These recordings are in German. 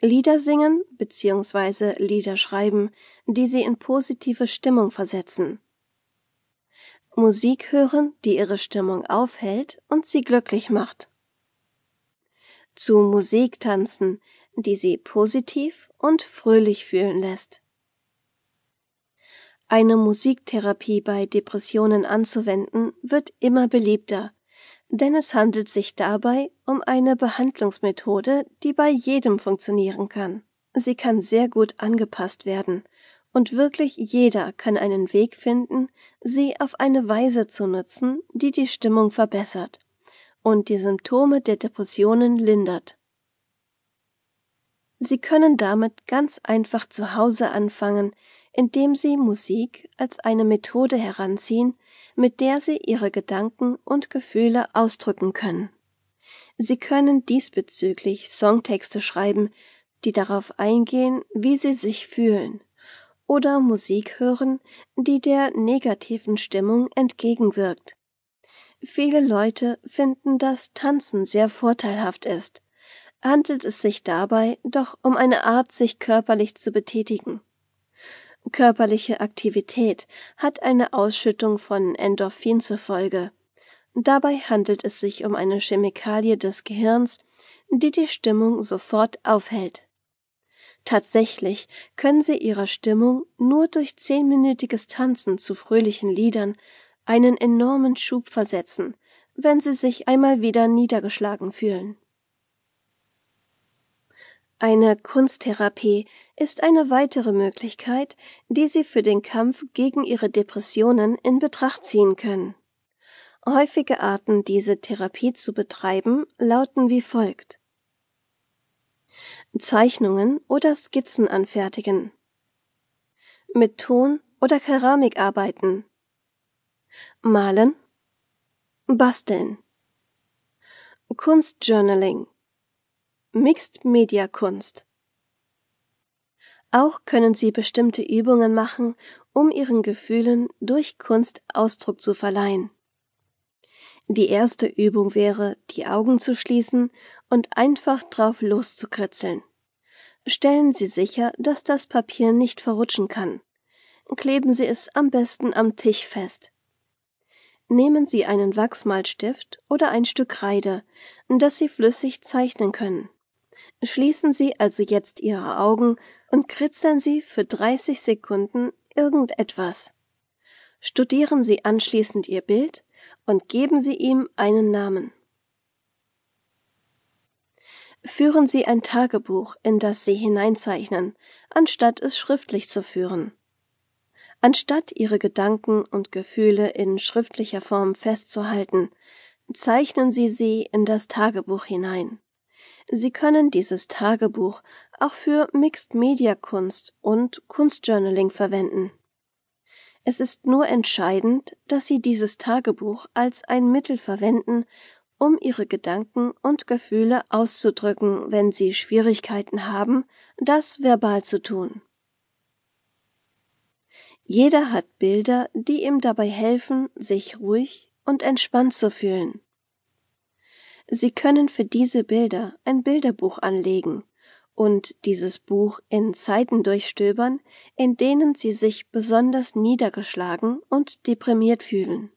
Lieder singen bzw. Lieder schreiben, die sie in positive Stimmung versetzen. Musik hören, die ihre Stimmung aufhält und sie glücklich macht. Zu Musik tanzen, die sie positiv und fröhlich fühlen lässt. Eine Musiktherapie bei Depressionen anzuwenden wird immer beliebter, denn es handelt sich dabei um eine Behandlungsmethode, die bei jedem funktionieren kann. Sie kann sehr gut angepasst werden, und wirklich jeder kann einen Weg finden, sie auf eine Weise zu nutzen, die die Stimmung verbessert und die Symptome der Depressionen lindert. Sie können damit ganz einfach zu Hause anfangen, indem Sie Musik als eine Methode heranziehen, mit der Sie Ihre Gedanken und Gefühle ausdrücken können. Sie können diesbezüglich Songtexte schreiben, die darauf eingehen, wie Sie sich fühlen, oder Musik hören, die der negativen Stimmung entgegenwirkt. Viele Leute finden, dass Tanzen sehr vorteilhaft ist, handelt es sich dabei doch um eine Art, sich körperlich zu betätigen. Körperliche Aktivität hat eine Ausschüttung von Endorphin zur Folge. Dabei handelt es sich um eine Chemikalie des Gehirns, die die Stimmung sofort aufhält. Tatsächlich können sie ihrer Stimmung nur durch zehnminütiges Tanzen zu fröhlichen Liedern einen enormen Schub versetzen, wenn sie sich einmal wieder niedergeschlagen fühlen. Eine Kunsttherapie ist eine weitere Möglichkeit, die Sie für den Kampf gegen Ihre Depressionen in Betracht ziehen können. Häufige Arten, diese Therapie zu betreiben, lauten wie folgt. Zeichnungen oder Skizzen anfertigen. Mit Ton oder Keramik arbeiten. Malen. Basteln. Kunstjournaling Mixed Media Kunst. Auch können Sie bestimmte Übungen machen, um Ihren Gefühlen durch Kunst Ausdruck zu verleihen. Die erste Übung wäre, die Augen zu schließen und einfach drauf loszukritzeln. Stellen Sie sicher, dass das Papier nicht verrutschen kann. Kleben Sie es am besten am Tisch fest. Nehmen Sie einen Wachsmalstift oder ein Stück Kreide, das Sie flüssig zeichnen können. Schließen Sie also jetzt Ihre Augen und kritzeln Sie für 30 Sekunden irgendetwas. Studieren Sie anschließend Ihr Bild und geben Sie ihm einen Namen. Führen Sie ein Tagebuch, in das Sie hineinzeichnen, anstatt es schriftlich zu führen. Anstatt Ihre Gedanken und Gefühle in schriftlicher Form festzuhalten, zeichnen Sie sie in das Tagebuch hinein. Sie können dieses Tagebuch auch für Mixed Media Kunst und Kunstjournaling verwenden. Es ist nur entscheidend, dass Sie dieses Tagebuch als ein Mittel verwenden, um Ihre Gedanken und Gefühle auszudrücken, wenn Sie Schwierigkeiten haben, das verbal zu tun. Jeder hat Bilder, die ihm dabei helfen, sich ruhig und entspannt zu fühlen. Sie können für diese Bilder ein Bilderbuch anlegen und dieses Buch in Zeiten durchstöbern, in denen Sie sich besonders niedergeschlagen und deprimiert fühlen.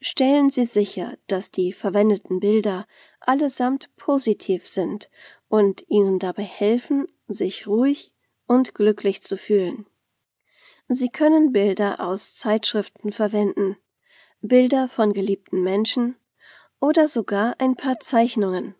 Stellen Sie sicher, dass die verwendeten Bilder allesamt positiv sind und Ihnen dabei helfen, sich ruhig und glücklich zu fühlen. Sie können Bilder aus Zeitschriften verwenden, Bilder von geliebten Menschen, oder sogar ein paar Zeichnungen.